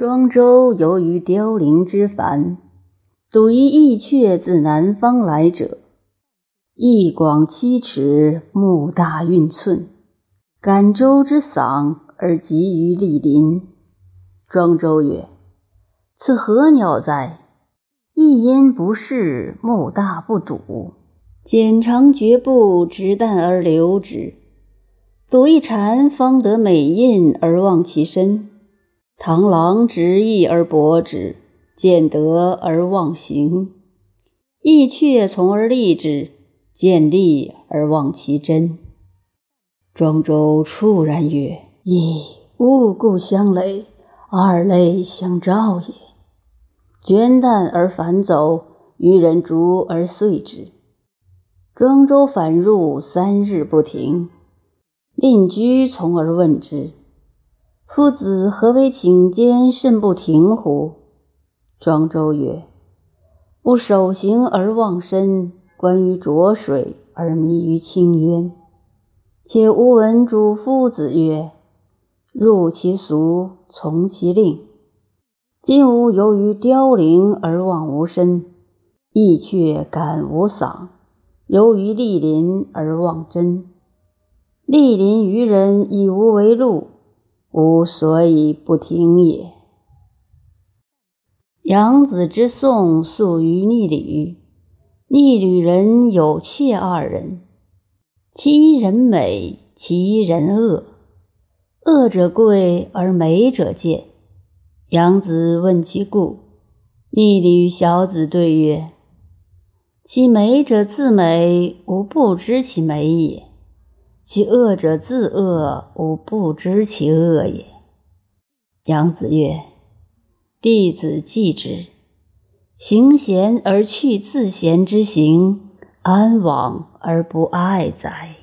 庄周由于凋零之烦，睹一异阙自南方来者，翼广七尺，目大运寸，感周之嗓而集于莅临。庄周曰：“此何鸟哉？一音不适，目大不睹，剪长绝步，直啖而留之。睹一蝉，方得美印而望其身。”螳螂执翼而搏之，见得而忘形；翼雀从而立之，见利而忘其真。庄周触然曰：“噫！物故相累，二类相照也。”倦旦而反走，渔人逐而遂之。庄周反入，三日不停。令居从而问之。夫子何为请间甚不停乎？庄周曰：“不守行而忘身，观于浊水而迷于清渊。且吾闻主夫子曰：‘入其俗，从其令。’今吾由于凋零而忘吾身，亦却感吾嗓；由于莅临而忘真，莅临于人以无为路。”吾所以不听也。杨子之宋宿于逆旅，逆旅人有妾二人，其一人美，其一人恶。恶者贵而美者贱。杨子问其故，逆旅小子对曰：“其美者自美，吾不知其美也。”其恶者自恶，吾不知其恶也。杨子曰：“弟子记之。行贤而去自贤之行，安往而不爱哉？”